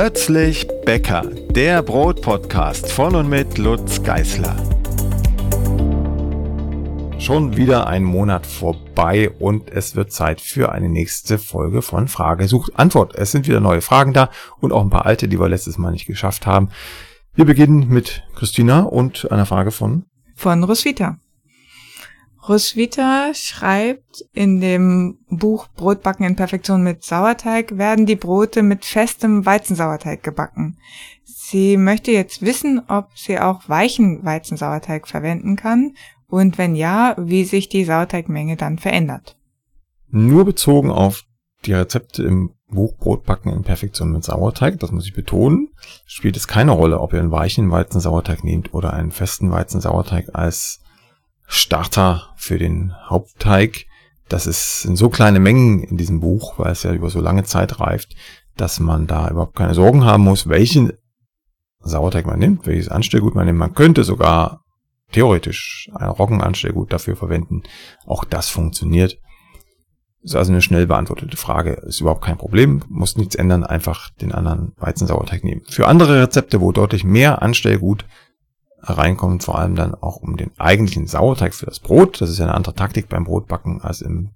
Plötzlich Bäcker, der Brotpodcast von und mit Lutz Geißler. Schon wieder ein Monat vorbei und es wird Zeit für eine nächste Folge von Frage sucht Antwort. Es sind wieder neue Fragen da und auch ein paar alte, die wir letztes Mal nicht geschafft haben. Wir beginnen mit Christina und einer Frage von von Roswitha. Roswitha schreibt, in dem Buch Brotbacken in Perfektion mit Sauerteig werden die Brote mit festem Weizensauerteig gebacken. Sie möchte jetzt wissen, ob sie auch weichen Weizensauerteig verwenden kann und wenn ja, wie sich die Sauerteigmenge dann verändert. Nur bezogen auf die Rezepte im Buch Brotbacken in Perfektion mit Sauerteig, das muss ich betonen, spielt es keine Rolle, ob ihr einen weichen Weizensauerteig nehmt oder einen festen Weizensauerteig als Starter für den Hauptteig. Das ist in so kleine Mengen in diesem Buch, weil es ja über so lange Zeit reift, dass man da überhaupt keine Sorgen haben muss, welchen Sauerteig man nimmt, welches Anstellgut man nimmt. Man könnte sogar theoretisch ein Roggenanstellgut dafür verwenden. Auch das funktioniert. Ist also eine schnell beantwortete Frage. Ist überhaupt kein Problem. Muss nichts ändern. Einfach den anderen Weizensauerteig nehmen. Für andere Rezepte, wo deutlich mehr Anstellgut reinkommt, vor allem dann auch um den eigentlichen Sauerteig für das Brot. Das ist ja eine andere Taktik beim Brotbacken als im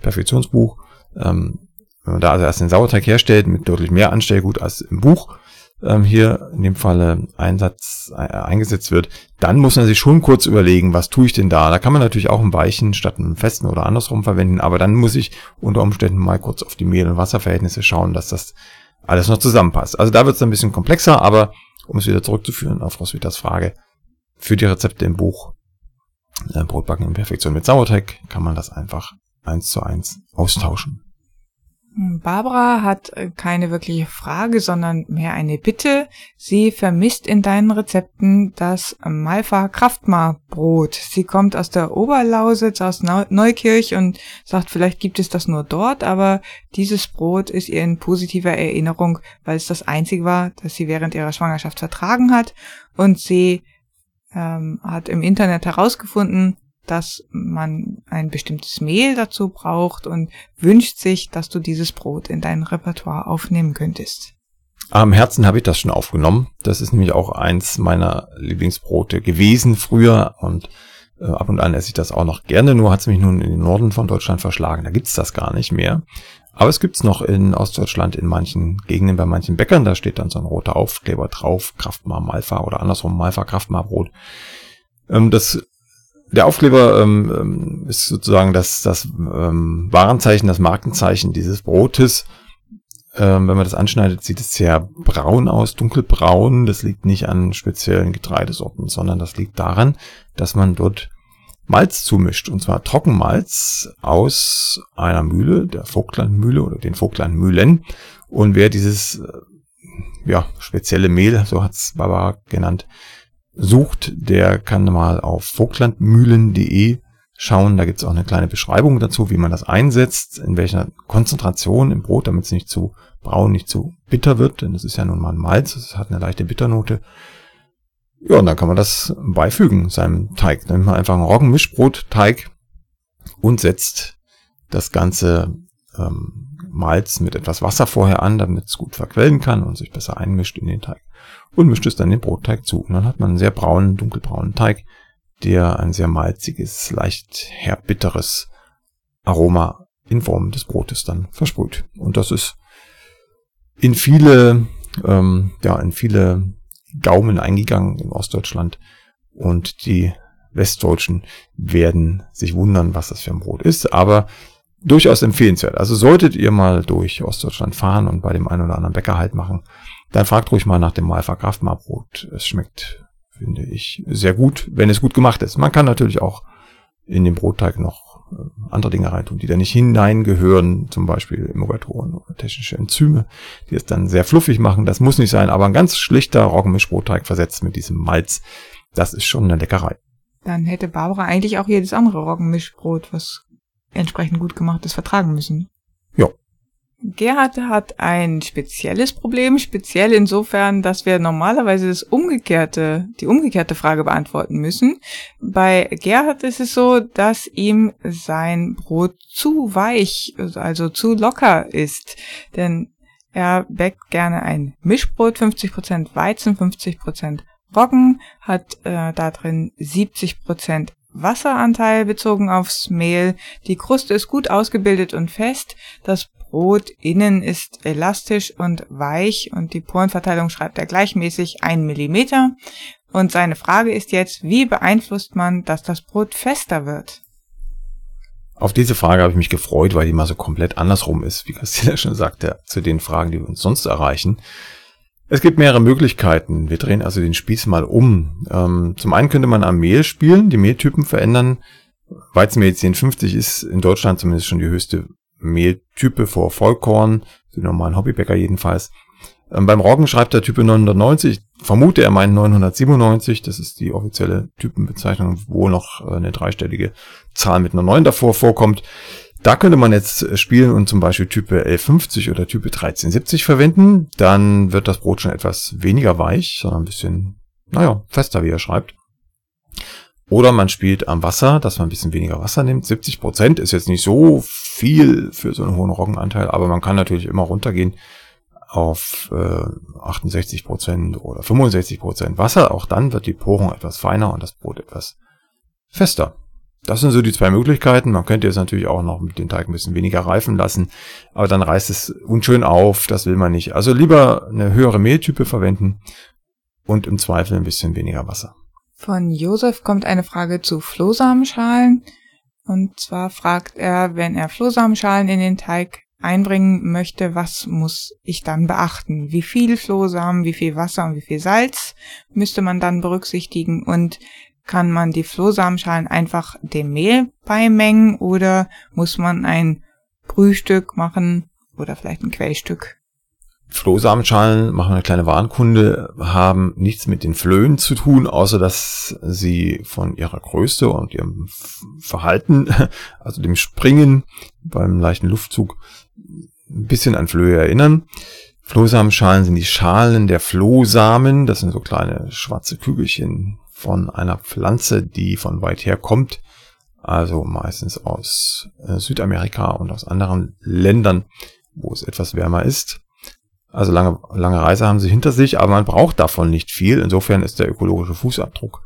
Perfektionsbuch. Ähm, wenn man da also erst den Sauerteig herstellt mit deutlich mehr Anstellgut als im Buch ähm, hier in dem Falle Einsatz äh, eingesetzt wird, dann muss man sich schon kurz überlegen, was tue ich denn da? Da kann man natürlich auch einen weichen statt einen festen oder andersrum verwenden, aber dann muss ich unter Umständen mal kurz auf die Mehl- und Wasserverhältnisse schauen, dass das alles noch zusammenpasst. Also da wird es ein bisschen komplexer, aber um es wieder zurückzuführen auf Roswittas Frage, für die Rezepte im Buch äh, Brotbacken in Perfektion mit Sauerteig kann man das einfach eins zu eins austauschen. Barbara hat äh, keine wirkliche Frage, sondern mehr eine Bitte. Sie vermisst in deinen Rezepten das Malfa Kraftmar Brot. Sie kommt aus der Oberlausitz, aus Neukirch und sagt, vielleicht gibt es das nur dort, aber dieses Brot ist ihr in positiver Erinnerung, weil es das einzige war, das sie während ihrer Schwangerschaft vertragen hat und sie ähm, hat im Internet herausgefunden, dass man ein bestimmtes Mehl dazu braucht und wünscht sich, dass du dieses Brot in dein Repertoire aufnehmen könntest. Am Herzen habe ich das schon aufgenommen. Das ist nämlich auch eins meiner Lieblingsbrote gewesen früher und äh, ab und an esse ich das auch noch gerne, nur hat es mich nun in den Norden von Deutschland verschlagen. Da gibt's das gar nicht mehr. Aber es gibt's noch in Ostdeutschland in manchen Gegenden bei manchen Bäckern. Da steht dann so ein roter Aufkleber drauf, Kraftmar Malfa oder andersrum Malfa Kraftmar Brot. Ähm, das der Aufkleber ähm, ähm, ist sozusagen das, das ähm, Warenzeichen, das Markenzeichen dieses Brotes. Ähm, wenn man das anschneidet, sieht es sehr braun aus, dunkelbraun. Das liegt nicht an speziellen Getreidesorten, sondern das liegt daran, dass man dort Malz zumischt. Und zwar Trockenmalz aus einer Mühle, der Vogtlandmühle oder den Vogtlandmühlen. Und wer dieses äh, ja, spezielle Mehl, so hat's Baba genannt, sucht, der kann mal auf vogtlandmühlen.de schauen. Da gibt's auch eine kleine Beschreibung dazu, wie man das einsetzt, in welcher Konzentration im Brot, damit es nicht zu braun, nicht zu bitter wird, denn das ist ja nun mal ein Malz, es hat eine leichte Bitternote. Ja, und dann kann man das beifügen, seinem Teig. Dann nimmt man einfach einen Roggenmischbrotteig und setzt das Ganze ähm, Malz mit etwas Wasser vorher an, damit es gut verquellen kann und sich besser einmischt in den Teig und mischt es dann den Brotteig zu. Und dann hat man einen sehr braunen, dunkelbraunen Teig, der ein sehr malziges, leicht herbitteres Aroma in Form des Brotes dann versprüht. Und das ist in viele, ähm, ja, in viele Gaumen eingegangen in Ostdeutschland. Und die Westdeutschen werden sich wundern, was das für ein Brot ist. Aber durchaus empfehlenswert. Also solltet ihr mal durch Ostdeutschland fahren und bei dem einen oder anderen Bäcker halt machen, dann fragt ruhig mal nach dem Malfa Kraftmarbrot. Es schmeckt, finde ich, sehr gut, wenn es gut gemacht ist. Man kann natürlich auch in den Brotteig noch äh, andere Dinge reintun, die da nicht hineingehören, zum Beispiel Emulgatoren oder technische Enzyme, die es dann sehr fluffig machen. Das muss nicht sein, aber ein ganz schlichter Roggenmischbrotteig versetzt mit diesem Malz, das ist schon eine Leckerei. Dann hätte Barbara eigentlich auch jedes andere Roggenmischbrot, was entsprechend gut gemacht ist, vertragen müssen. Ja, Gerhard hat ein spezielles Problem, speziell insofern, dass wir normalerweise das umgekehrte, die umgekehrte Frage beantworten müssen. Bei Gerhard ist es so, dass ihm sein Brot zu weich, also zu locker ist. Denn Er bäckt gerne ein Mischbrot, 50% Weizen, 50% Roggen, hat äh, da drin 70% Wasseranteil bezogen aufs Mehl. Die Kruste ist gut ausgebildet und fest. Das Brot innen ist elastisch und weich und die Porenverteilung schreibt er gleichmäßig 1 Millimeter. Und seine Frage ist jetzt, wie beeinflusst man, dass das Brot fester wird? Auf diese Frage habe ich mich gefreut, weil die mal so komplett andersrum ist, wie Castilla schon sagte, zu den Fragen, die wir uns sonst erreichen. Es gibt mehrere Möglichkeiten. Wir drehen also den Spieß mal um. Ähm, zum einen könnte man am Mehl spielen, die Mehltypen verändern. Weizenmehl 1050 ist in Deutschland zumindest schon die höchste Mehltype vor Vollkorn, die normalen Hobbybäcker jedenfalls. Ähm, beim Roggen schreibt er Type 990. Ich vermute, er meint 997. Das ist die offizielle Typenbezeichnung, wo noch äh, eine dreistellige Zahl mit einer 9 davor vorkommt. Da könnte man jetzt äh, spielen und zum Beispiel Type 1150 oder Type 1370 verwenden. Dann wird das Brot schon etwas weniger weich, sondern ein bisschen, naja, fester, wie er schreibt. Oder man spielt am Wasser, dass man ein bisschen weniger Wasser nimmt. 70 Prozent ist jetzt nicht so viel für so einen hohen Roggenanteil, aber man kann natürlich immer runtergehen auf äh, 68 Prozent oder 65 Prozent Wasser. Auch dann wird die Porung etwas feiner und das Brot etwas fester. Das sind so die zwei Möglichkeiten. Man könnte jetzt natürlich auch noch mit dem Teig ein bisschen weniger reifen lassen, aber dann reißt es unschön auf, das will man nicht. Also lieber eine höhere Mehltype verwenden und im Zweifel ein bisschen weniger Wasser. Von Josef kommt eine Frage zu Flohsamenschalen. Und zwar fragt er, wenn er Flohsamenschalen in den Teig einbringen möchte, was muss ich dann beachten? Wie viel Flohsamen, wie viel Wasser und wie viel Salz müsste man dann berücksichtigen? Und kann man die Flohsamenschalen einfach dem Mehl beimengen oder muss man ein Brühstück machen oder vielleicht ein Quellstück? Flohsamenschalen, machen eine kleine Warnkunde, haben nichts mit den Flöhen zu tun, außer dass sie von ihrer Größe und ihrem Verhalten, also dem Springen beim leichten Luftzug, ein bisschen an Flöhe erinnern. Flohsamenschalen sind die Schalen der Flohsamen, das sind so kleine schwarze Kügelchen, von einer Pflanze, die von weit her kommt, also meistens aus äh, Südamerika und aus anderen Ländern, wo es etwas wärmer ist. Also lange, lange Reise haben sie hinter sich, aber man braucht davon nicht viel. Insofern ist der ökologische Fußabdruck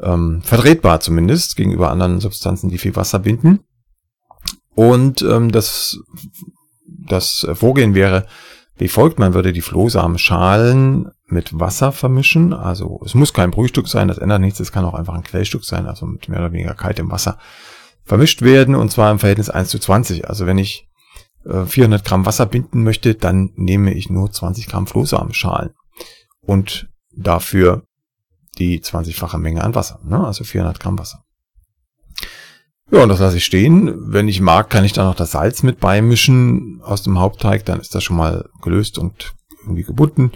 ähm, vertretbar zumindest gegenüber anderen Substanzen, die viel Wasser binden. Und ähm, das, das Vorgehen wäre wie folgt, man würde die Flohsamenschalen mit Wasser vermischen. Also es muss kein Brühstück sein, das ändert nichts, es kann auch einfach ein Quellstück sein, also mit mehr oder weniger kaltem Wasser vermischt werden und zwar im Verhältnis 1 zu 20. Also wenn ich 400 Gramm Wasser binden möchte, dann nehme ich nur 20 Gramm Flohsamenschalen und dafür die 20-fache Menge an Wasser, ne? also 400 Gramm Wasser. Ja, und das lasse ich stehen. Wenn ich mag, kann ich da noch das Salz mit beimischen aus dem Hauptteig, dann ist das schon mal gelöst und irgendwie gebunden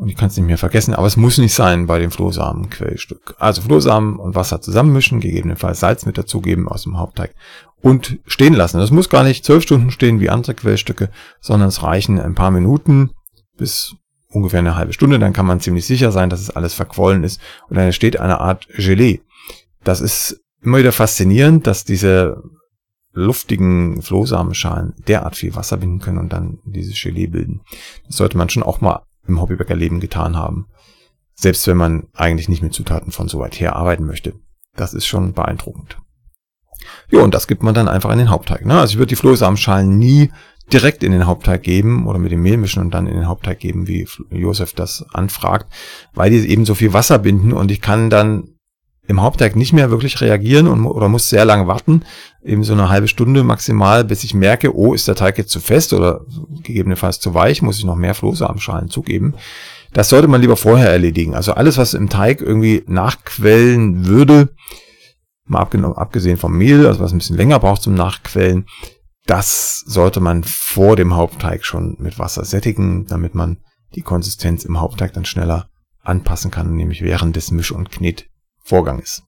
und ich kann es nicht mehr vergessen, aber es muss nicht sein bei dem Flohsamenquellstück. Also Flohsamen und Wasser zusammenmischen, gegebenenfalls Salz mit dazugeben aus dem Hauptteig und stehen lassen. Das muss gar nicht zwölf Stunden stehen wie andere Quellstücke, sondern es reichen ein paar Minuten bis ungefähr eine halbe Stunde. Dann kann man ziemlich sicher sein, dass es alles verquollen ist und dann entsteht eine Art Gelee. Das ist immer wieder faszinierend, dass diese luftigen Flohsamenschalen derart viel Wasser binden können und dann dieses Gelee bilden. Das sollte man schon auch mal im Hobbybäckerleben getan haben. Selbst wenn man eigentlich nicht mit Zutaten von so weit her arbeiten möchte. Das ist schon beeindruckend. Ja, und das gibt man dann einfach in den Hauptteig. Ne? Also ich würde die Flohsamenschalen nie direkt in den Hauptteig geben oder mit dem Mehl mischen und dann in den Hauptteig geben, wie Josef das anfragt, weil die eben so viel Wasser binden und ich kann dann im Hauptteig nicht mehr wirklich reagieren und, oder muss sehr lange warten, eben so eine halbe Stunde maximal, bis ich merke, oh, ist der Teig jetzt zu fest oder gegebenenfalls zu weich, muss ich noch mehr Flohsamenschalen zugeben. Das sollte man lieber vorher erledigen. Also alles, was im Teig irgendwie nachquellen würde, mal abgesehen vom Mehl, also was ein bisschen länger braucht zum Nachquellen, das sollte man vor dem Hauptteig schon mit Wasser sättigen, damit man die Konsistenz im Hauptteig dann schneller anpassen kann, nämlich während des Misch- und Knet Vorgang ist.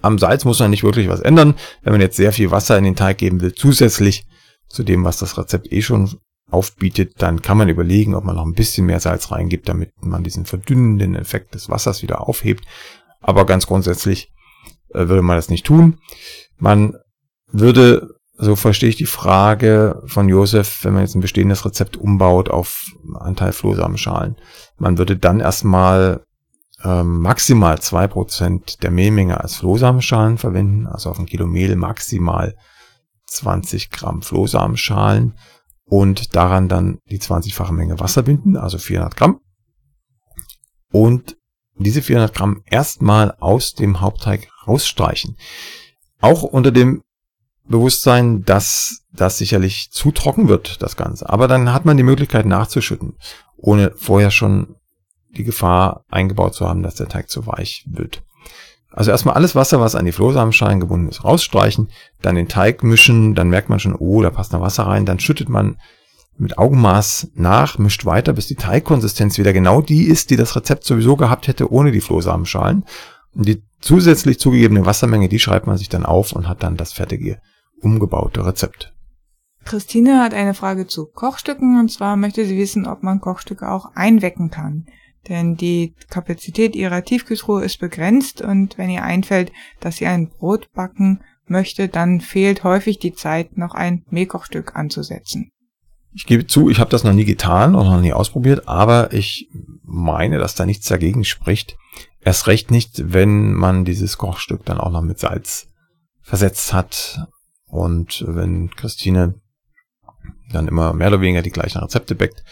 Am Salz muss man nicht wirklich was ändern. Wenn man jetzt sehr viel Wasser in den Teig geben will, zusätzlich zu dem, was das Rezept eh schon aufbietet, dann kann man überlegen, ob man noch ein bisschen mehr Salz reingibt, damit man diesen verdünnenden Effekt des Wassers wieder aufhebt. Aber ganz grundsätzlich äh, würde man das nicht tun. Man würde so verstehe ich die Frage von Josef, wenn man jetzt ein bestehendes Rezept umbaut auf Anteil Flohsamenschalen. Man würde dann erstmal maximal zwei Prozent der Mehlmenge als Flohsamenschalen verwenden, also auf ein Kilo Mehl maximal 20 Gramm Flohsamenschalen und daran dann die 20-fache Menge Wasser binden, also 400 Gramm. Und diese 400 Gramm erstmal aus dem Hauptteig rausstreichen. Auch unter dem Bewusstsein, dass das sicherlich zu trocken wird, das Ganze. Aber dann hat man die Möglichkeit nachzuschütten, ohne vorher schon die Gefahr eingebaut zu haben, dass der Teig zu weich wird. Also erstmal alles Wasser, was an die Flohsamenschalen gebunden ist, rausstreichen, dann den Teig mischen, dann merkt man schon, oh, da passt noch Wasser rein, dann schüttet man mit Augenmaß nach, mischt weiter, bis die Teigkonsistenz wieder genau die ist, die das Rezept sowieso gehabt hätte ohne die Flohsamenschalen. Und die zusätzlich zugegebene Wassermenge, die schreibt man sich dann auf und hat dann das fertige, umgebaute Rezept. Christine hat eine Frage zu Kochstücken und zwar möchte sie wissen, ob man Kochstücke auch einwecken kann denn die Kapazität ihrer Tiefkühltruhe ist begrenzt und wenn ihr einfällt, dass ihr ein Brot backen möchte, dann fehlt häufig die Zeit, noch ein Mehlkochstück anzusetzen. Ich gebe zu, ich habe das noch nie getan und noch nie ausprobiert, aber ich meine, dass da nichts dagegen spricht. Erst recht nicht, wenn man dieses Kochstück dann auch noch mit Salz versetzt hat und wenn Christine dann immer mehr oder weniger die gleichen Rezepte backt,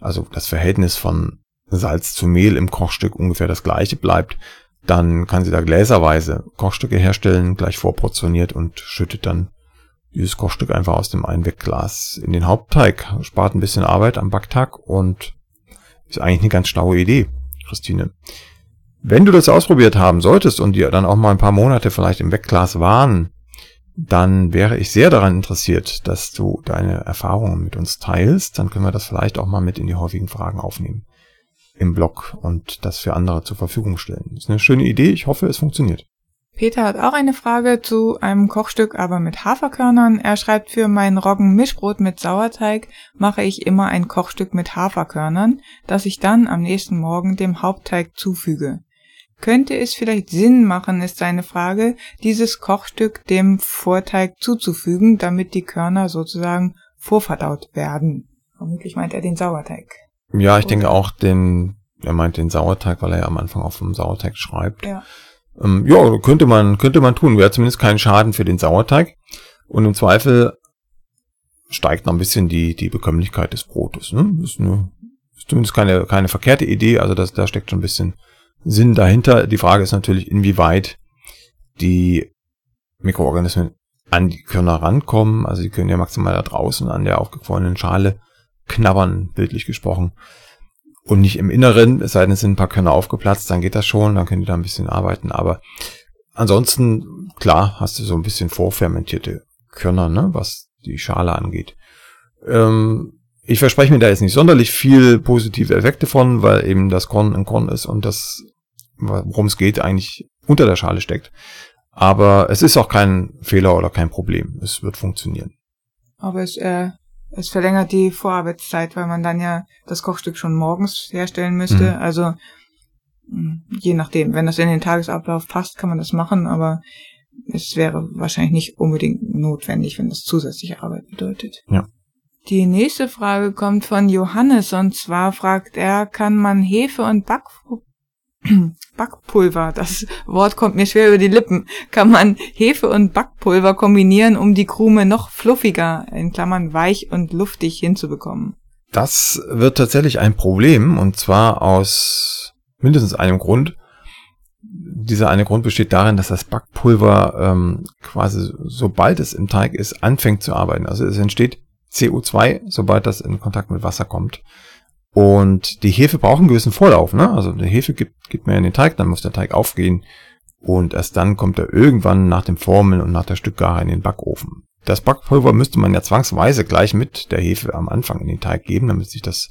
also das Verhältnis von Salz zu Mehl im Kochstück ungefähr das gleiche bleibt, dann kann sie da gläserweise Kochstücke herstellen, gleich vorportioniert und schüttet dann dieses Kochstück einfach aus dem Einwegglas in den Hauptteig. Spart ein bisschen Arbeit am Backtag und ist eigentlich eine ganz schlaue Idee, Christine. Wenn du das ausprobiert haben solltest und dir dann auch mal ein paar Monate vielleicht im Wegglas waren, dann wäre ich sehr daran interessiert, dass du deine Erfahrungen mit uns teilst. Dann können wir das vielleicht auch mal mit in die häufigen Fragen aufnehmen im Blog und das für andere zur Verfügung stellen. Ist eine schöne Idee. Ich hoffe, es funktioniert. Peter hat auch eine Frage zu einem Kochstück, aber mit Haferkörnern. Er schreibt, für mein Roggen-Mischbrot mit Sauerteig mache ich immer ein Kochstück mit Haferkörnern, das ich dann am nächsten Morgen dem Hauptteig zufüge. Könnte es vielleicht Sinn machen, ist seine Frage, dieses Kochstück dem Vorteig zuzufügen, damit die Körner sozusagen vorverdaut werden. Vermutlich meint er den Sauerteig. Ja, ich denke auch den, er meint den Sauerteig, weil er ja am Anfang auf dem Sauerteig schreibt. Ja. Ähm, ja, könnte man, könnte man tun. Wäre zumindest kein Schaden für den Sauerteig. Und im Zweifel steigt noch ein bisschen die, die Bekömmlichkeit des Brotes. Ne? Ist, eine, ist zumindest keine, keine verkehrte Idee. Also das, da steckt schon ein bisschen Sinn dahinter. Die Frage ist natürlich, inwieweit die Mikroorganismen an die Körner rankommen. Also die können ja maximal da draußen an der aufgequollenen Schale knabbern, bildlich gesprochen. Und nicht im Inneren, es sei denn, es sind ein paar Körner aufgeplatzt, dann geht das schon, dann könnt ihr da ein bisschen arbeiten. Aber ansonsten, klar, hast du so ein bisschen vorfermentierte Körner, ne, was die Schale angeht. Ähm, ich verspreche mir da jetzt nicht sonderlich viel positive Effekte von, weil eben das Korn ein Korn ist und das, worum es geht, eigentlich unter der Schale steckt. Aber es ist auch kein Fehler oder kein Problem. Es wird funktionieren. Aber es äh, es verlängert die Vorarbeitszeit, weil man dann ja das Kochstück schon morgens herstellen müsste. Mhm. Also hm, je nachdem, wenn das in den Tagesablauf passt, kann man das machen, aber es wäre wahrscheinlich nicht unbedingt notwendig, wenn das zusätzliche Arbeit bedeutet. Ja. Die nächste Frage kommt von Johannes und zwar fragt er, kann man Hefe und Back Backpulver, das Wort kommt mir schwer über die Lippen, kann man Hefe und Backpulver kombinieren, um die Krume noch fluffiger, in Klammern weich und luftig hinzubekommen. Das wird tatsächlich ein Problem und zwar aus mindestens einem Grund. Dieser eine Grund besteht darin, dass das Backpulver ähm, quasi sobald es im Teig ist, anfängt zu arbeiten. Also es entsteht CO2, sobald das in Kontakt mit Wasser kommt. Und die Hefe braucht einen gewissen Vorlauf. Ne? Also die Hefe gibt, gibt mehr in den Teig, dann muss der Teig aufgehen. Und erst dann kommt er irgendwann nach dem Formeln und nach der Stückgare in den Backofen. Das Backpulver müsste man ja zwangsweise gleich mit der Hefe am Anfang in den Teig geben, damit sich das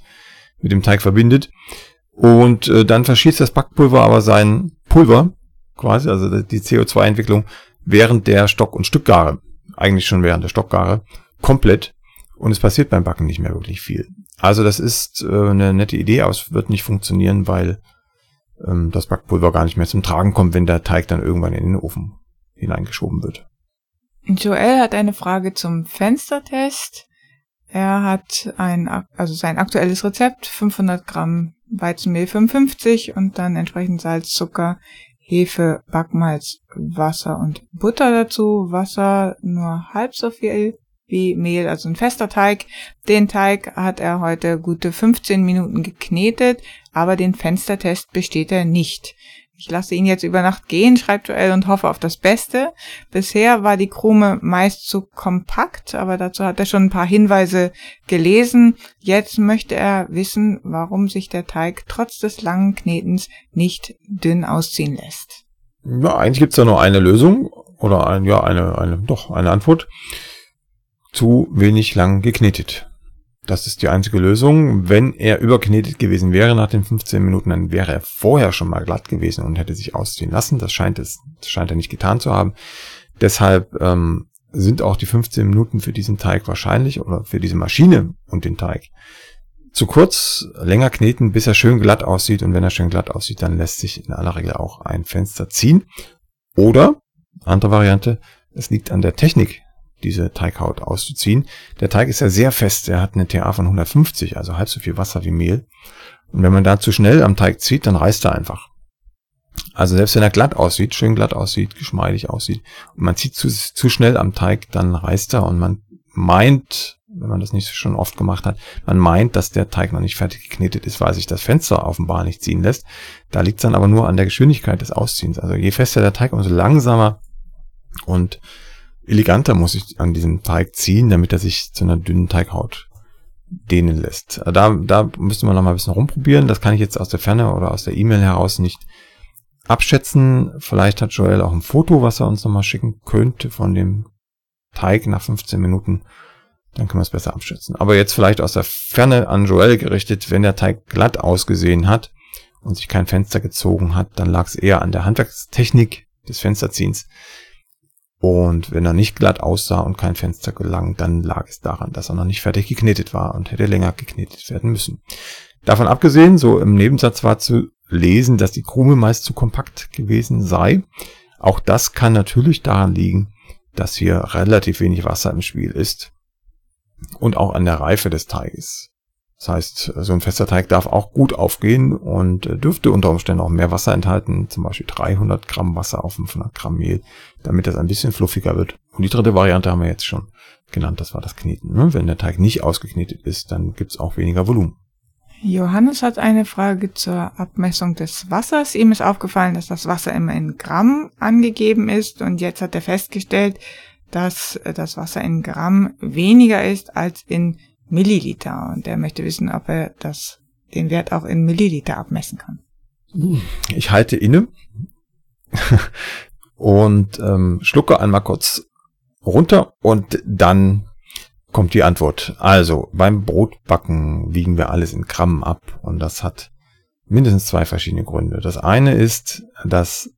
mit dem Teig verbindet. Und äh, dann verschießt das Backpulver aber sein Pulver, quasi, also die CO2-Entwicklung, während der Stock- und Stückgare, eigentlich schon während der Stockgare, komplett. Und es passiert beim Backen nicht mehr wirklich viel. Also das ist äh, eine nette Idee, aber es wird nicht funktionieren, weil ähm, das Backpulver gar nicht mehr zum Tragen kommt, wenn der Teig dann irgendwann in den Ofen hineingeschoben wird. Joel hat eine Frage zum Fenstertest. Er hat ein, also sein aktuelles Rezept, 500 Gramm Weizenmehl 55 und dann entsprechend Salz, Zucker, Hefe, Backmalz, Wasser und Butter dazu. Wasser nur halb so viel wie Mehl, also ein fester Teig. Den Teig hat er heute gute 15 Minuten geknetet, aber den Fenstertest besteht er nicht. Ich lasse ihn jetzt über Nacht gehen, schreibt Joel, und hoffe auf das Beste. Bisher war die Krume meist zu kompakt, aber dazu hat er schon ein paar Hinweise gelesen. Jetzt möchte er wissen, warum sich der Teig trotz des langen Knetens nicht dünn ausziehen lässt. Ja, eigentlich gibt's da nur eine Lösung oder ein, ja, eine, eine, doch, eine Antwort. Zu wenig lang geknetet. Das ist die einzige Lösung. Wenn er überknetet gewesen wäre nach den 15 Minuten, dann wäre er vorher schon mal glatt gewesen und hätte sich ausziehen lassen. Das scheint es, das scheint er nicht getan zu haben. Deshalb ähm, sind auch die 15 Minuten für diesen Teig wahrscheinlich oder für diese Maschine und den Teig zu kurz, länger kneten, bis er schön glatt aussieht. Und wenn er schön glatt aussieht, dann lässt sich in aller Regel auch ein Fenster ziehen. Oder, andere Variante, es liegt an der Technik diese Teighaut auszuziehen. Der Teig ist ja sehr fest, er hat eine TA von 150, also halb so viel Wasser wie Mehl. Und wenn man da zu schnell am Teig zieht, dann reißt er einfach. Also selbst wenn er glatt aussieht, schön glatt aussieht, geschmeidig aussieht, und man zieht zu, zu schnell am Teig, dann reißt er und man meint, wenn man das nicht schon oft gemacht hat, man meint, dass der Teig noch nicht fertig geknetet ist, weil sich das Fenster offenbar nicht ziehen lässt. Da liegt es dann aber nur an der Geschwindigkeit des Ausziehens. Also je fester der Teig, umso langsamer und eleganter muss ich an diesem Teig ziehen, damit er sich zu einer dünnen Teighaut dehnen lässt. Da, da müsste man noch mal ein bisschen rumprobieren. Das kann ich jetzt aus der Ferne oder aus der E-Mail heraus nicht abschätzen. Vielleicht hat Joel auch ein Foto, was er uns noch mal schicken könnte von dem Teig nach 15 Minuten. Dann können wir es besser abschätzen. Aber jetzt vielleicht aus der Ferne an Joel gerichtet, wenn der Teig glatt ausgesehen hat und sich kein Fenster gezogen hat, dann lag es eher an der Handwerkstechnik des Fensterziehens und wenn er nicht glatt aussah und kein Fenster gelang, dann lag es daran, dass er noch nicht fertig geknetet war und hätte länger geknetet werden müssen. Davon abgesehen, so im Nebensatz war zu lesen, dass die Krume meist zu kompakt gewesen sei. Auch das kann natürlich daran liegen, dass hier relativ wenig Wasser im Spiel ist und auch an der Reife des Teiges. Das heißt, so ein fester Teig darf auch gut aufgehen und dürfte unter Umständen auch mehr Wasser enthalten, zum Beispiel 300 Gramm Wasser auf 500 Gramm Mehl, damit das ein bisschen fluffiger wird. Und die dritte Variante haben wir jetzt schon genannt, das war das Kneten. Ne? Wenn der Teig nicht ausgeknetet ist, dann gibt's auch weniger Volumen. Johannes hat eine Frage zur Abmessung des Wassers. Ihm ist aufgefallen, dass das Wasser immer in Gramm angegeben ist und jetzt hat er festgestellt, dass das Wasser in Gramm weniger ist als in Milliliter und er möchte wissen, ob er das, den Wert auch in Milliliter abmessen kann. Ich halte inne und ähm, schlucke einmal kurz runter und dann kommt die Antwort. Also beim Brotbacken wiegen wir alles in Gramm ab und das hat mindestens zwei verschiedene Gründe. Das eine ist, dass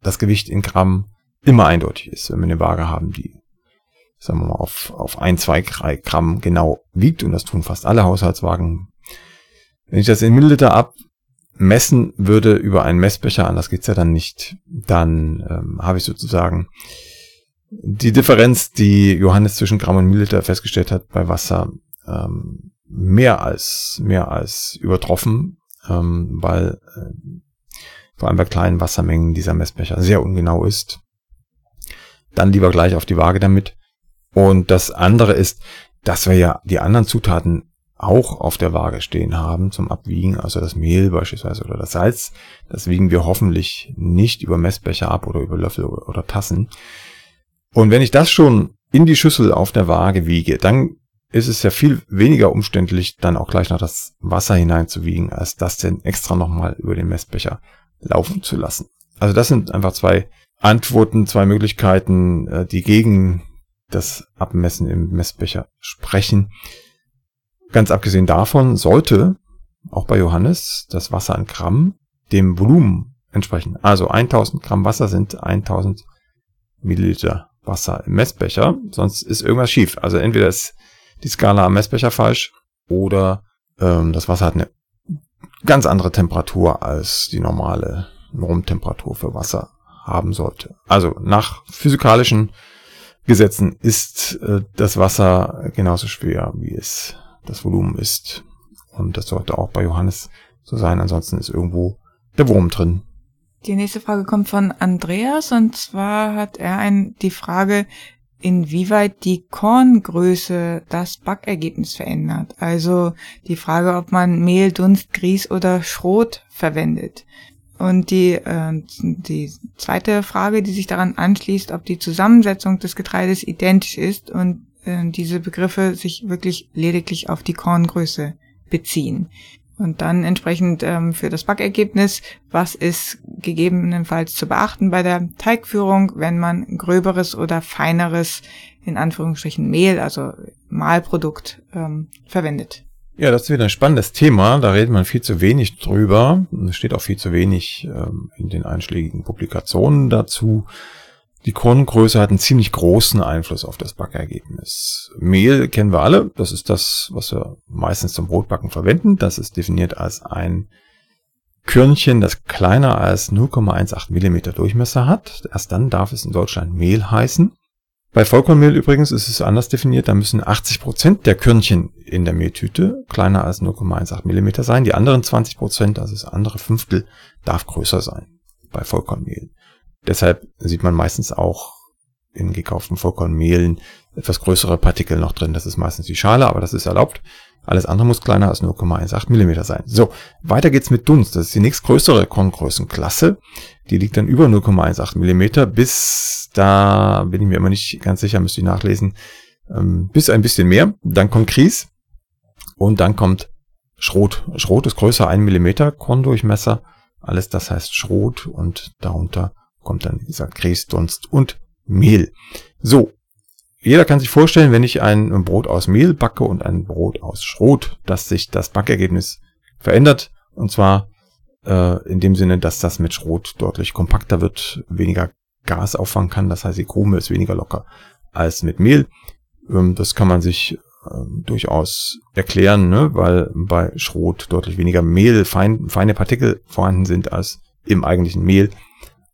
das Gewicht in Gramm immer eindeutig ist, wenn wir eine Waage haben, die sagen wir mal, auf, auf ein, zwei Gramm genau wiegt, und das tun fast alle Haushaltswagen. Wenn ich das in Milliliter abmessen würde über einen Messbecher, anders geht's ja dann nicht, dann ähm, habe ich sozusagen die Differenz, die Johannes zwischen Gramm und Milliliter festgestellt hat bei Wasser, ähm, mehr als mehr als übertroffen, ähm, weil äh, vor allem bei kleinen Wassermengen dieser Messbecher sehr ungenau ist. Dann lieber gleich auf die Waage damit. Und das andere ist, dass wir ja die anderen Zutaten auch auf der Waage stehen haben zum Abwiegen, also das Mehl beispielsweise oder das Salz. Das wiegen wir hoffentlich nicht über Messbecher ab oder über Löffel oder Tassen. Und wenn ich das schon in die Schüssel auf der Waage wiege, dann ist es ja viel weniger umständlich, dann auch gleich noch das Wasser hineinzuwiegen, als das denn extra nochmal über den Messbecher laufen zu lassen. Also das sind einfach zwei Antworten, zwei Möglichkeiten, äh, die gegen das Abmessen im Messbecher sprechen. Ganz abgesehen davon sollte auch bei Johannes das Wasser in Gramm dem Volumen entsprechen. Also 1000 Gramm Wasser sind 1000 Milliliter Wasser im Messbecher, sonst ist irgendwas schief. Also entweder ist die Skala am Messbecher falsch oder ähm, das Wasser hat eine ganz andere Temperatur als die normale Normtemperatur für Wasser haben sollte. Also nach physikalischen Gesetzen ist äh, das Wasser genauso schwer, wie es das Volumen ist. Und das sollte auch bei Johannes so sein. Ansonsten ist irgendwo der Wurm drin. Die nächste Frage kommt von Andreas und zwar hat er ein, die Frage, inwieweit die Korngröße das Backergebnis verändert. Also die Frage, ob man Mehl, Dunst, Grieß oder Schrot verwendet. Und die, äh, die zweite Frage, die sich daran anschließt, ob die Zusammensetzung des Getreides identisch ist und äh, diese Begriffe sich wirklich lediglich auf die Korngröße beziehen. Und dann entsprechend ähm, für das Backergebnis, was ist gegebenenfalls zu beachten bei der Teigführung, wenn man gröberes oder feineres, in Anführungsstrichen Mehl, also Mahlprodukt, ähm, verwendet. Ja, das ist wieder ein spannendes Thema. Da redet man viel zu wenig drüber. Es steht auch viel zu wenig ähm, in den einschlägigen Publikationen dazu. Die Korngröße hat einen ziemlich großen Einfluss auf das Backergebnis. Mehl kennen wir alle. Das ist das, was wir meistens zum Brotbacken verwenden. Das ist definiert als ein Körnchen, das kleiner als 0,18 Millimeter Durchmesser hat. Erst dann darf es in Deutschland Mehl heißen. Bei Vollkornmehl übrigens ist es anders definiert. Da müssen 80 Prozent der Körnchen in der Mehltüte kleiner als 0,18 Millimeter sein. Die anderen 20%, Prozent, also das andere Fünftel, darf größer sein bei Vollkornmehl. Deshalb sieht man meistens auch in gekauften Vollkornmehlen etwas größere Partikel noch drin. Das ist meistens die Schale, aber das ist erlaubt. Alles andere muss kleiner als 0,18 mm sein. So, weiter geht's mit Dunst. Das ist die nächstgrößere Korngrößenklasse. Die liegt dann über 0,18 mm bis, da bin ich mir immer nicht ganz sicher, müsste ich nachlesen, ähm, bis ein bisschen mehr. Dann kommt Kries und dann kommt Schrot. Schrot ist größer 1 mm Korndurchmesser. Alles das heißt Schrot und darunter kommt dann, wie gesagt, und Mehl. So, jeder kann sich vorstellen, wenn ich ein Brot aus Mehl backe und ein Brot aus Schrot, dass sich das Backergebnis verändert. Und zwar äh, in dem Sinne, dass das mit Schrot deutlich kompakter wird, weniger Gas auffangen kann. Das heißt, die Krume ist weniger locker als mit Mehl. Ähm, das kann man sich äh, durchaus erklären, ne? weil bei Schrot deutlich weniger Mehl, fein, feine Partikel vorhanden sind als im eigentlichen Mehl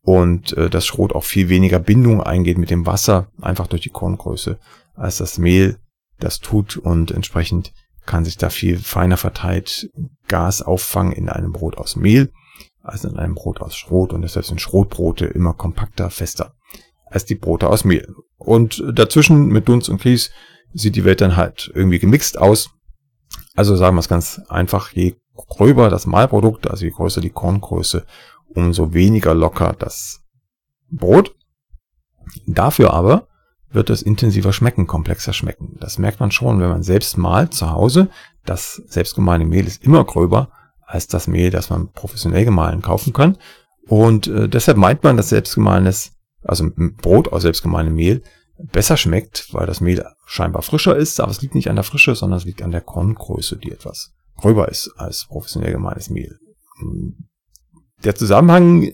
und äh, das Schrot auch viel weniger Bindung eingeht mit dem Wasser, einfach durch die Korngröße, als das Mehl das tut und entsprechend kann sich da viel feiner verteilt Gas auffangen in einem Brot aus Mehl als in einem Brot aus Schrot und deshalb sind Schrotbrote immer kompakter, fester als die Brote aus Mehl. Und dazwischen mit Dunst und Grieß sieht die Welt dann halt irgendwie gemixt aus. Also sagen wir es ganz einfach, je gröber das Mahlprodukt, also je größer die Korngröße, umso weniger locker das Brot. Dafür aber wird es intensiver schmecken, komplexer schmecken. Das merkt man schon, wenn man selbst malt zu Hause. Das selbstgemahlene Mehl ist immer gröber als das Mehl, das man professionell gemahlen kaufen kann. Und äh, deshalb meint man, dass selbstgemahlenes, also Brot aus selbstgemahlenem Mehl besser schmeckt, weil das Mehl scheinbar frischer ist, aber es liegt nicht an der Frische, sondern es liegt an der Korngröße, die etwas gröber ist als professionell gemahlenes Mehl der Zusammenhang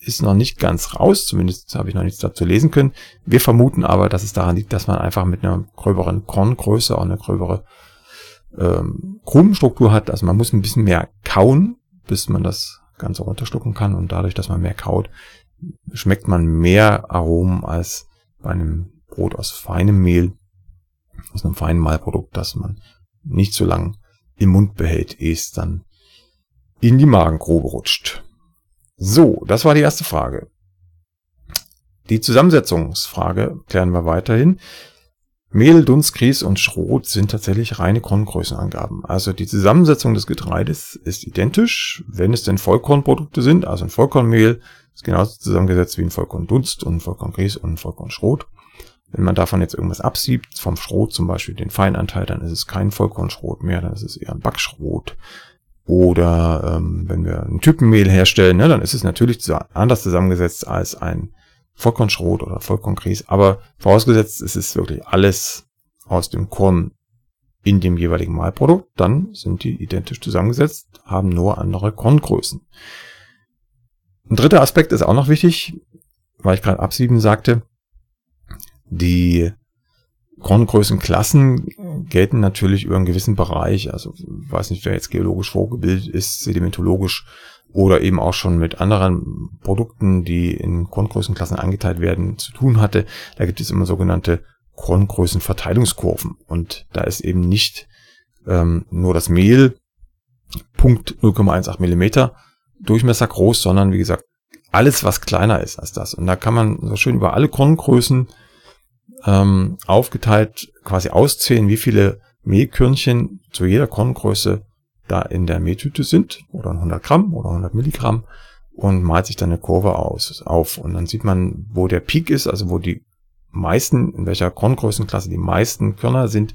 ist noch nicht ganz raus, zumindest habe ich noch nichts dazu lesen können. Wir vermuten aber, dass es daran liegt, dass man einfach mit einer gröberen Korngröße auch eine gröbere ähm, Krumenstruktur hat. Also man muss ein bisschen mehr kauen, bis man das Ganze runterschlucken kann. Und dadurch, dass man mehr kaut, schmeckt man mehr Aromen als bei einem Brot aus feinem Mehl, aus einem feinen Mahlprodukt, das man nicht so lang im Mund behält, ehe es dann in die Magengrube rutscht. So, das war die erste Frage. Die Zusammensetzungsfrage klären wir weiterhin. Mehl, Dunst, Grieß und Schrot sind tatsächlich reine Korngrößenangaben. Also die Zusammensetzung des Getreides ist identisch, wenn es denn Vollkornprodukte sind. Also ein Vollkornmehl ist genauso zusammengesetzt wie ein Vollkorndunst und ein Vollkorngrieß und ein Vollkornschrot. Wenn man davon jetzt irgendwas absiebt, vom Schrot zum Beispiel den Feinanteil, dann ist es kein Vollkornschrot mehr, dann ist es eher ein Backschrot. Oder ähm, wenn wir ein Typenmehl herstellen, ne, dann ist es natürlich anders zusammengesetzt als ein Vollkornschrot oder Vollkorngrieß. Aber vorausgesetzt, es ist wirklich alles aus dem Korn in dem jeweiligen Mahlprodukt, dann sind die identisch zusammengesetzt, haben nur andere Korngrößen. Ein dritter Aspekt ist auch noch wichtig, weil ich gerade absieben sagte. Die Korngrößenklassen gelten natürlich über einen gewissen Bereich. Also weiß nicht, wer jetzt geologisch vorgebildet ist, sedimentologisch oder eben auch schon mit anderen Produkten, die in Korngrößenklassen eingeteilt werden, zu tun hatte. Da gibt es immer sogenannte Korngrößenverteilungskurven. Und da ist eben nicht ähm, nur das Mehl Punkt 0,18 Millimeter Durchmesser groß, sondern wie gesagt, alles, was kleiner ist als das. Und da kann man so schön über alle Korngrößen ähm, aufgeteilt quasi auszählen, wie viele Mehlkörnchen zu jeder Korngröße da in der Mehltüte sind, oder 100 Gramm oder 100 Milligramm, und malt sich dann eine Kurve aus, auf. Und dann sieht man, wo der Peak ist, also wo die meisten, in welcher Korngrößenklasse die meisten Körner sind,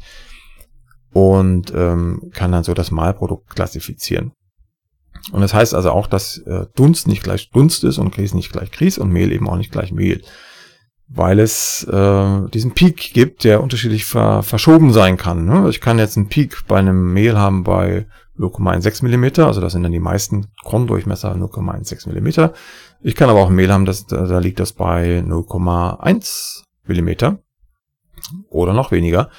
und ähm, kann dann so das Mahlprodukt klassifizieren. Und das heißt also auch, dass äh, Dunst nicht gleich Dunst ist und Grieß nicht gleich Grieß und Mehl eben auch nicht gleich Mehl. Weil es äh, diesen Peak gibt, der unterschiedlich ver verschoben sein kann. Ne? Ich kann jetzt einen Peak bei einem Mehl haben bei 0,16 mm, also das sind dann die meisten Korndurchmesser 0,16 mm. Ich kann aber auch ein Mehl haben, das, da liegt das bei 0,1 mm oder noch weniger.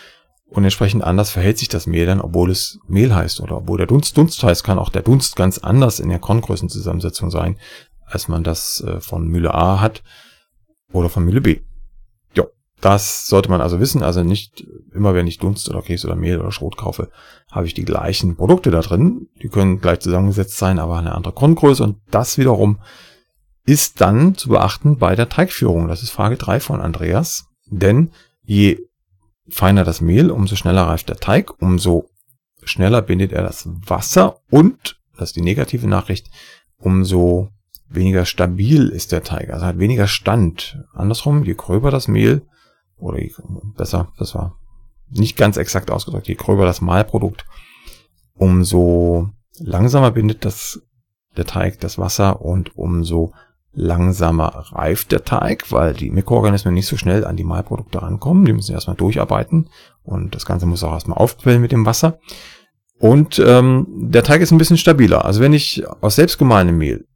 Und entsprechend anders verhält sich das Mehl dann, obwohl es Mehl heißt oder obwohl der Dunst Dunst heißt, kann auch der Dunst ganz anders in der Korngrößenzusammensetzung sein, als man das äh, von Mühle A hat oder von Mühle B. Ja, das sollte man also wissen. Also nicht immer, wenn ich Dunst oder Käse oder Mehl oder Schrot kaufe, habe ich die gleichen Produkte da drin. Die können gleich zusammengesetzt sein, aber eine andere Korngröße. Und das wiederum ist dann zu beachten bei der Teigführung. Das ist Frage 3 von Andreas. Denn je feiner das Mehl, umso schneller reift der Teig, umso schneller bindet er das Wasser und, das ist die negative Nachricht, umso weniger stabil ist der Teig, also hat weniger Stand. Andersrum, je gröber das Mehl, oder je, besser, das war nicht ganz exakt ausgedrückt, je gröber das Mahlprodukt, umso langsamer bindet das, der Teig das Wasser und umso langsamer reift der Teig, weil die Mikroorganismen nicht so schnell an die Mahlprodukte rankommen. Die müssen erstmal durcharbeiten und das Ganze muss auch erstmal aufquellen mit dem Wasser. Und ähm, der Teig ist ein bisschen stabiler. Also wenn ich aus selbstgemahlenem Mehl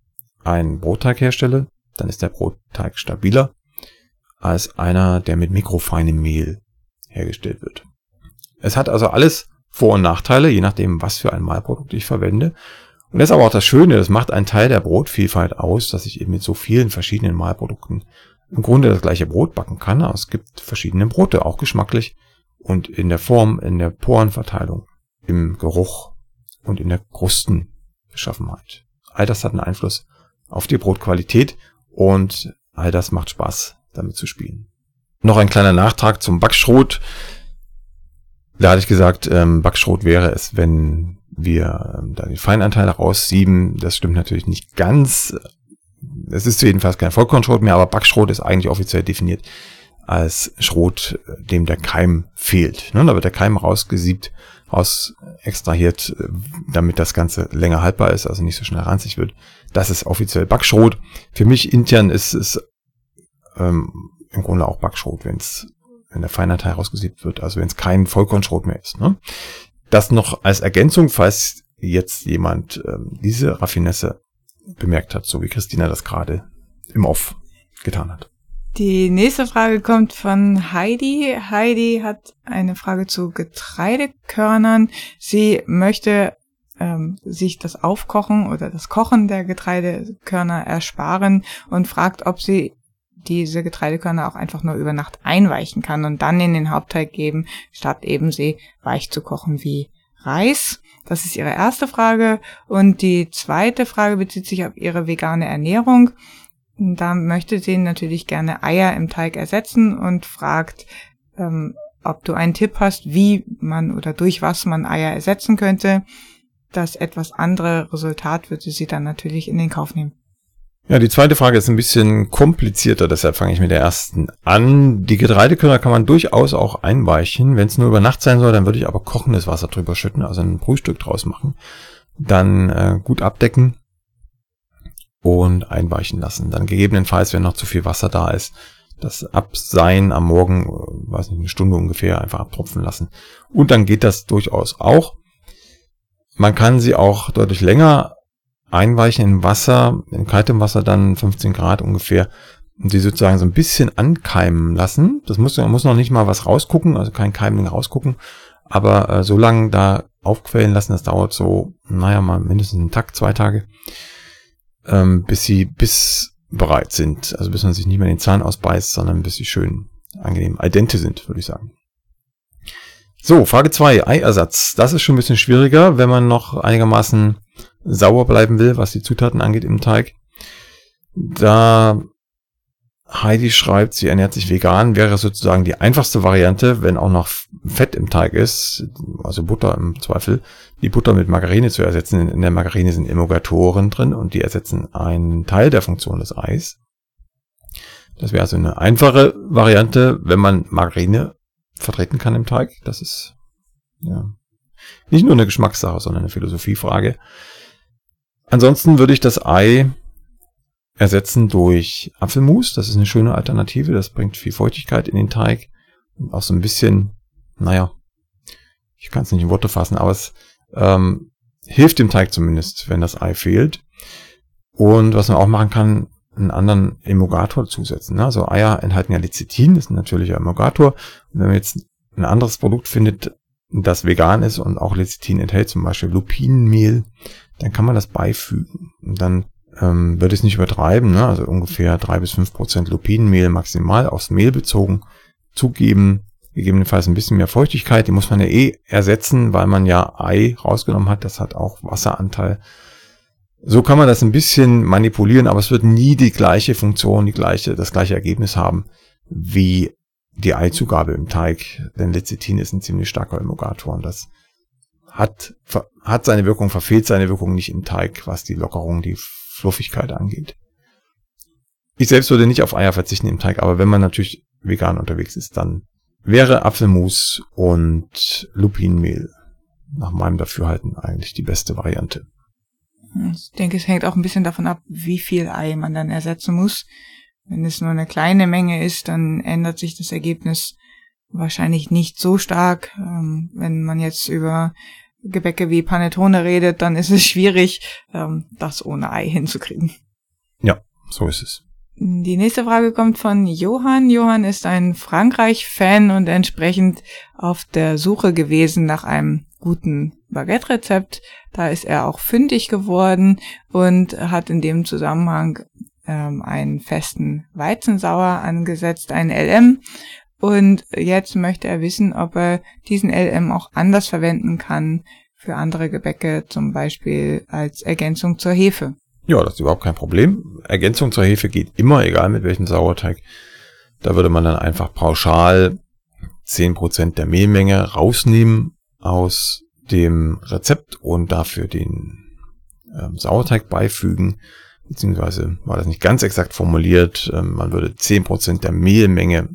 einen Brotteig herstelle, dann ist der Brotteig stabiler als einer, der mit mikrofeinem Mehl hergestellt wird. Es hat also alles Vor- und Nachteile, je nachdem, was für ein Mahlprodukt ich verwende. Und das ist aber auch das Schöne, das macht einen Teil der Brotvielfalt aus, dass ich eben mit so vielen verschiedenen Mahlprodukten im Grunde das gleiche Brot backen kann. Aber es gibt verschiedene Brote, auch geschmacklich und in der Form, in der Porenverteilung, im Geruch und in der Krustenbeschaffenheit. All das hat einen Einfluss auf die Brotqualität und all das macht Spaß, damit zu spielen. Noch ein kleiner Nachtrag zum Backschrot. Da hatte ich gesagt, ähm, Backschrot wäre es, wenn wir ähm, da den Feinanteil raussieben. Das stimmt natürlich nicht ganz. Es ist jedenfalls kein Vollkornschrot mehr, aber Backschrot ist eigentlich offiziell definiert als Schrot, dem der Keim fehlt. Ne? Da wird der Keim rausgesiebt, raus extrahiert, damit das Ganze länger haltbar ist, also nicht so schnell ranzig wird. Das ist offiziell Backschrot. Für mich intern ist es ähm, im Grunde auch Backschrot, wenn es wenn der Feinanteil rausgesiebt wird, also wenn es kein Vollkornschrot mehr ist. Ne? Das noch als Ergänzung, falls jetzt jemand ähm, diese Raffinesse bemerkt hat, so wie Christina das gerade im Off getan hat. Die nächste Frage kommt von Heidi. Heidi hat eine Frage zu Getreidekörnern. Sie möchte ähm, sich das Aufkochen oder das Kochen der Getreidekörner ersparen und fragt, ob sie diese Getreidekörner auch einfach nur über Nacht einweichen kann und dann in den Hauptteig geben, statt eben sie weich zu kochen wie Reis. Das ist ihre erste Frage. Und die zweite Frage bezieht sich auf ihre vegane Ernährung. Da möchte sie natürlich gerne Eier im Teig ersetzen und fragt, ähm, ob du einen Tipp hast, wie man oder durch was man Eier ersetzen könnte. Das etwas andere Resultat würde sie dann natürlich in den Kauf nehmen. Ja, die zweite Frage ist ein bisschen komplizierter, deshalb fange ich mit der ersten an. Die Getreidekörner kann man durchaus auch einweichen. Wenn es nur über Nacht sein soll, dann würde ich aber kochendes Wasser drüber schütten, also ein Frühstück draus machen. Dann äh, gut abdecken und einweichen lassen. Dann gegebenenfalls, wenn noch zu viel Wasser da ist, das Absein am Morgen, äh, weiß nicht, eine Stunde ungefähr einfach abtropfen lassen. Und dann geht das durchaus auch. Man kann sie auch deutlich länger einweichen in Wasser, in kaltem Wasser dann 15 Grad ungefähr und sie sozusagen so ein bisschen ankeimen lassen. Das muss, muss noch nicht mal was rausgucken, also kein Keimling rausgucken, aber äh, so lange da aufquellen lassen, das dauert so, naja, mal mindestens einen Tag, zwei Tage. ähm, bis sie bissbereit sind. Also bis man sich nicht mehr den Zahn ausbeißt, sondern bis sie schön angenehm al dente sind, würde ich sagen. So, Frage zwei Eiersatz. Das ist schon ein bisschen schwieriger, wenn man noch einigermaßen sauer bleiben will, was die Zutaten angeht im Teig. Da Heidi schreibt, sie ernährt sich vegan, wäre sozusagen die einfachste Variante, wenn auch noch Fett im Teig ist, also Butter im Zweifel, die Butter mit Margarine zu ersetzen. In der Margarine sind Emulgatoren drin und die ersetzen einen Teil der Funktion des Eis. Das wäre also eine einfache Variante, wenn man Margarine vertreten kann im Teig. Das ist ja nicht nur eine Geschmackssache, sondern eine Philosophiefrage. Ansonsten würde ich das Ei ersetzen durch Apfelmus. Das ist eine schöne Alternative. Das bringt viel Feuchtigkeit in den Teig. Und auch so ein bisschen, naja, ich kann es nicht in Worte fassen, aber es ähm, hilft dem Teig zumindest, wenn das Ei fehlt. Und was man auch machen kann, einen anderen Emulgator zusetzen. Ne? Also Eier enthalten ja Lecithin, das ist ein natürlicher Emulgator. Und wenn man jetzt ein anderes Produkt findet, das vegan ist und auch Lecithin enthält, zum Beispiel Lupinenmehl, dann kann man das beifügen. Und dann ähm, ich es nicht übertreiben, ne? also ungefähr drei bis fünf Prozent Lupinenmehl maximal aufs Mehl bezogen zugeben. Gegebenenfalls ein bisschen mehr Feuchtigkeit, die muss man ja eh ersetzen, weil man ja Ei rausgenommen hat, das hat auch Wasseranteil. So kann man das ein bisschen manipulieren, aber es wird nie die gleiche Funktion, die gleiche, das gleiche Ergebnis haben wie die Eizugabe im Teig, denn Lecithin ist ein ziemlich starker Emulgator und das hat, hat seine Wirkung, verfehlt seine Wirkung nicht im Teig, was die Lockerung, die Fluffigkeit angeht. Ich selbst würde nicht auf Eier verzichten im Teig, aber wenn man natürlich vegan unterwegs ist, dann wäre Apfelmus und Lupinenmehl nach meinem Dafürhalten eigentlich die beste Variante. Ich denke, es hängt auch ein bisschen davon ab, wie viel Ei man dann ersetzen muss. Wenn es nur eine kleine Menge ist, dann ändert sich das Ergebnis wahrscheinlich nicht so stark. Ähm, wenn man jetzt über Gebäcke wie Panettone redet, dann ist es schwierig, ähm, das ohne Ei hinzukriegen. Ja, so ist es. Die nächste Frage kommt von Johann. Johann ist ein Frankreich-Fan und entsprechend auf der Suche gewesen nach einem guten Baguette-Rezept. Da ist er auch fündig geworden und hat in dem Zusammenhang ähm, einen festen Weizensauer angesetzt, einen LM. Und jetzt möchte er wissen, ob er diesen LM auch anders verwenden kann für andere Gebäcke, zum Beispiel als Ergänzung zur Hefe. Ja, das ist überhaupt kein Problem. Ergänzung zur Hefe geht immer, egal mit welchem Sauerteig. Da würde man dann einfach pauschal 10% der Mehlmenge rausnehmen aus dem Rezept und dafür den ähm, Sauerteig beifügen. Beziehungsweise war das nicht ganz exakt formuliert. Ähm, man würde 10% der Mehlmenge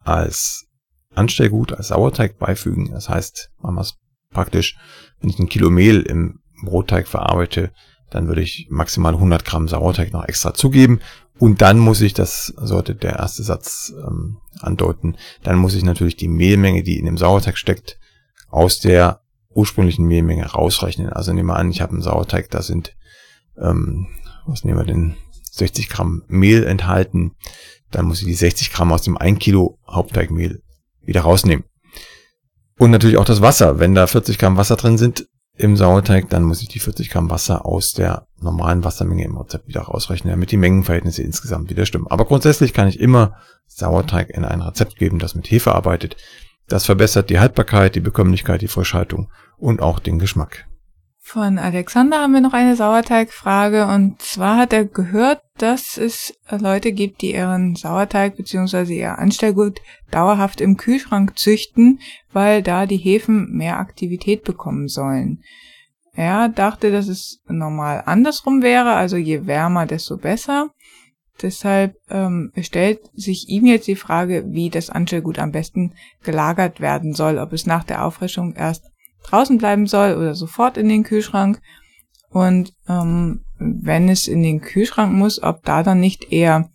als Anstellgut, als Sauerteig beifügen. Das heißt, man muss praktisch, wenn ich ein Kilo Mehl im Brotteig verarbeite, dann würde ich maximal 100 Gramm Sauerteig noch extra zugeben. Und dann muss ich, das sollte der erste Satz ähm, andeuten, dann muss ich natürlich die Mehlmenge, die in dem Sauerteig steckt, aus der ursprünglichen Mehlmenge rausrechnen. Also nehmen wir an, ich habe einen Sauerteig, da sind, ähm, was nehmen wir denn, 60 Gramm Mehl enthalten dann muss ich die 60 Gramm aus dem 1 Kilo Hauptteigmehl wieder rausnehmen. Und natürlich auch das Wasser. Wenn da 40 Gramm Wasser drin sind im Sauerteig, dann muss ich die 40 Gramm Wasser aus der normalen Wassermenge im Rezept wieder rausrechnen, damit die Mengenverhältnisse insgesamt wieder stimmen. Aber grundsätzlich kann ich immer Sauerteig in ein Rezept geben, das mit Hefe arbeitet. Das verbessert die Haltbarkeit, die Bekömmlichkeit, die Frischhaltung und auch den Geschmack. Von Alexander haben wir noch eine Sauerteigfrage und zwar hat er gehört, dass es Leute gibt, die ihren Sauerteig bzw. ihr Anstellgut dauerhaft im Kühlschrank züchten, weil da die Hefen mehr Aktivität bekommen sollen. Er dachte, dass es normal andersrum wäre, also je wärmer, desto besser. Deshalb ähm, stellt sich ihm jetzt die Frage, wie das Anstellgut am besten gelagert werden soll, ob es nach der Auffrischung erst draußen bleiben soll oder sofort in den Kühlschrank. Und ähm, wenn es in den Kühlschrank muss, ob da dann nicht eher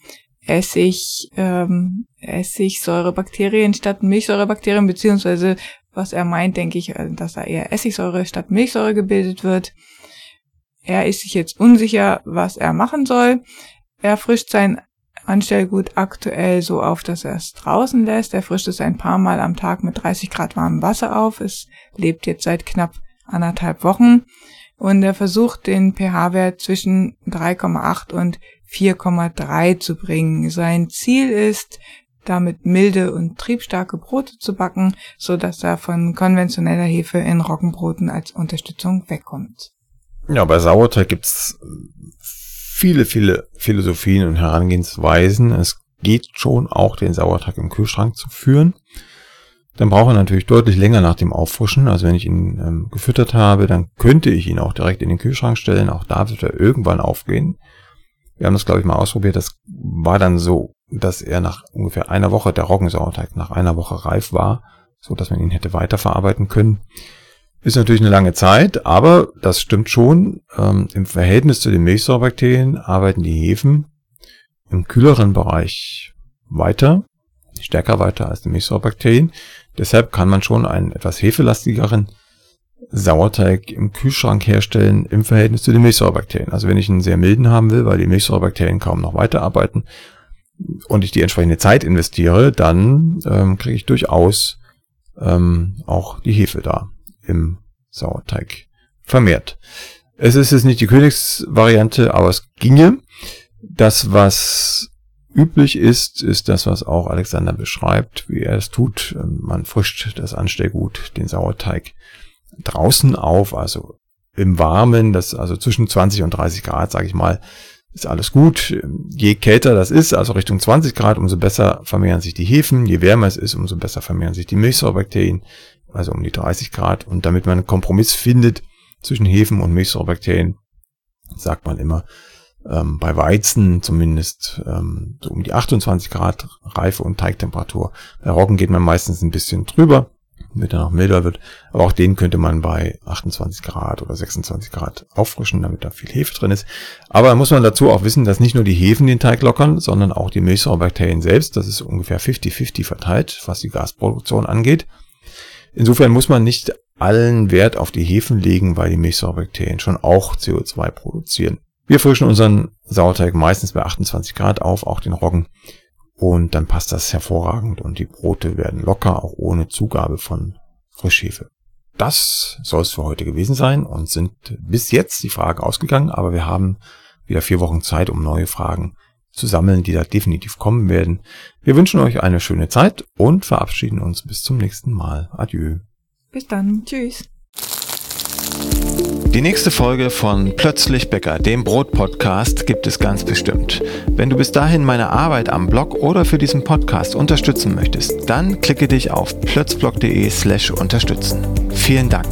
Essig, ähm, Essigsäurebakterien statt Milchsäurebakterien, beziehungsweise was er meint, denke ich, äh, dass da eher Essigsäure statt Milchsäure gebildet wird. Er ist sich jetzt unsicher, was er machen soll. Er frischt sein Anstellgut aktuell so auf, dass er es draußen lässt. Er frischt es ein paar Mal am Tag mit 30 Grad warmem Wasser auf. Es lebt jetzt seit knapp anderthalb Wochen. und er versucht den pH-Wert zwischen 3,8 und 4,3 zu bringen. Sein Ziel ist, damit milde und triebstarke Brote zu backen, so dass er von konventioneller Hefe in Roggenbroten als Unterstützung wegkommt. Ja, bei Sauerteig gibt's viele, viele Philosophien und Herangehensweisen. Es geht schon auch, den Sauerteig im Kühlschrank zu führen. Dann braucht er natürlich deutlich länger nach dem Auffrischen. Also wenn ich ihn ähm, gefüttert habe, dann könnte ich ihn auch direkt in den Kühlschrank stellen. Auch da wird er irgendwann aufgehen. Wir haben das, glaube ich, mal ausprobiert. Das war dann so, dass er nach ungefähr einer Woche, der Roggensauerteig nach einer Woche reif war, so dass man ihn hätte weiterverarbeiten können. Ist natürlich eine lange Zeit, aber das stimmt schon. Ähm, Im Verhältnis zu den Milchsäurebakterien arbeiten die Hefen im kühleren Bereich weiter, stärker weiter als die Milchsäurebakterien. Deshalb kann man schon einen etwas hefelastigeren Sauerteig im Kühlschrank herstellen im Verhältnis zu den Milchsäurebakterien. Also wenn ich einen sehr milden haben will, weil die Milchsäurebakterien kaum noch weiterarbeiten und ich die entsprechende Zeit investiere, dann ähm, kriege ich durchaus ähm, auch die Hefe da im Sauerteig vermehrt. Es ist jetzt nicht die Königsvariante, aber es ginge. Das, was üblich ist, ist das, was auch Alexander beschreibt, wie er es tut. Man frischt das Anstellgut, den Sauerteig draußen auf, also im Warmen, das also zwischen 20 und 30 Grad, sage ich mal, ist alles gut. Je kälter das ist, also Richtung 20 Grad, umso besser vermehren sich die Hefen. Je wärmer es ist, umso besser vermehren sich die Milchsäurebakterien, also um die 30 Grad. Und damit man einen Kompromiss findet zwischen Hefen und Milchsäurebakterien, sagt man immer, ähm, bei Weizen zumindest ähm, so um die 28 Grad Reife und Teigtemperatur. Bei Roggen geht man meistens ein bisschen drüber, damit er noch milder wird. Aber auch den könnte man bei 28 Grad oder 26 Grad auffrischen, damit da viel Hefe drin ist. Aber muss man dazu auch wissen, dass nicht nur die Hefen den Teig lockern, sondern auch die Milchsäurebakterien selbst. Das ist ungefähr 50-50 verteilt, was die Gasproduktion angeht. Insofern muss man nicht allen Wert auf die Hefen legen, weil die Milchsäurebakterien schon auch CO2 produzieren. Wir frischen unseren Sauerteig meistens bei 28 Grad auf, auch den Roggen. Und dann passt das hervorragend und die Brote werden locker, auch ohne Zugabe von Frischhefe. Das soll es für heute gewesen sein und sind bis jetzt die Fragen ausgegangen, aber wir haben wieder vier Wochen Zeit, um neue Fragen zu sammeln, die da definitiv kommen werden. Wir wünschen euch eine schöne Zeit und verabschieden uns bis zum nächsten Mal. Adieu. Bis dann. Tschüss. Die nächste Folge von Plötzlich Bäcker, dem Brot-Podcast, gibt es ganz bestimmt. Wenn du bis dahin meine Arbeit am Blog oder für diesen Podcast unterstützen möchtest, dann klicke dich auf plötzblog.de slash unterstützen. Vielen Dank.